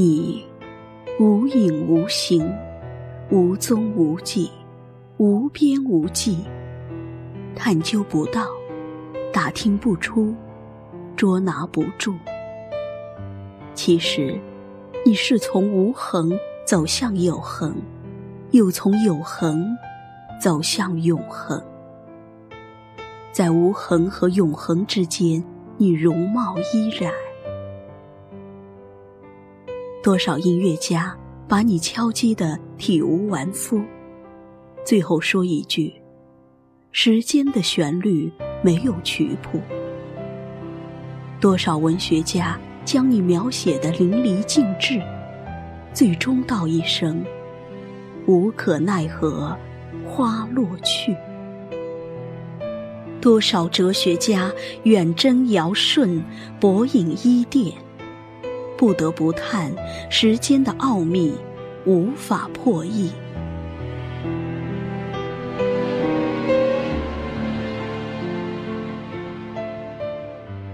你无影无形，无踪无迹，无边无际，探究不到，打听不出，捉拿不住。其实，你是从无恒走向有恒，又从有恒走向永恒。在无恒和永恒之间，你容貌依然。多少音乐家把你敲击得体无完肤，最后说一句：“时间的旋律没有曲谱。”多少文学家将你描写的淋漓尽致，最终道一声：“无可奈何，花落去。”多少哲学家远征尧舜，博引伊甸。不得不叹时间的奥秘，无法破译。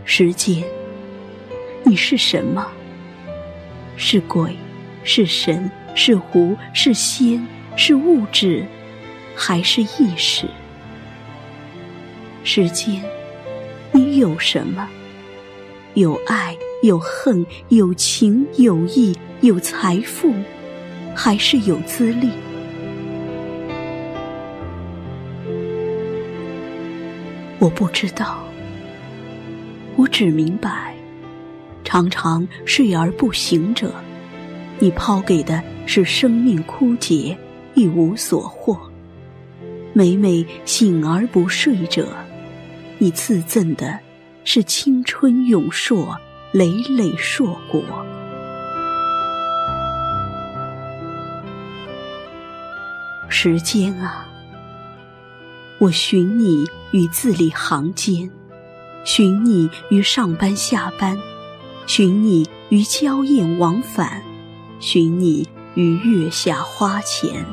时间，你是什么？是鬼，是神，是狐，是仙，是物质，还是意识？时间，你有什么？有爱。有恨，有情，有义，有财富，还是有资历？我不知道，我只明白，常常睡而不醒者，你抛给的是生命枯竭，一无所获；每每醒而不睡者，你赐赠的是青春永硕。累累硕果，时间啊，我寻你于字里行间，寻你于上班下班，寻你于娇艳往返，寻你于月下花前，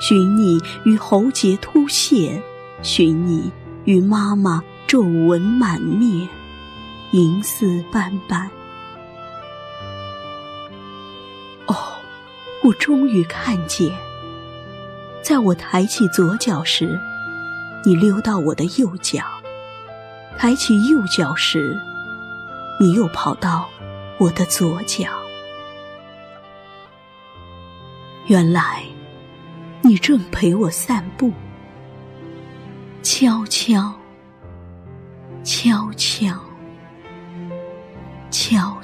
寻你于喉结凸现，寻你于妈妈皱纹满面。银丝斑斑。哦，我终于看见，在我抬起左脚时，你溜到我的右脚；抬起右脚时，你又跑到我的左脚。原来，你正陪我散步，悄悄，悄悄。悄。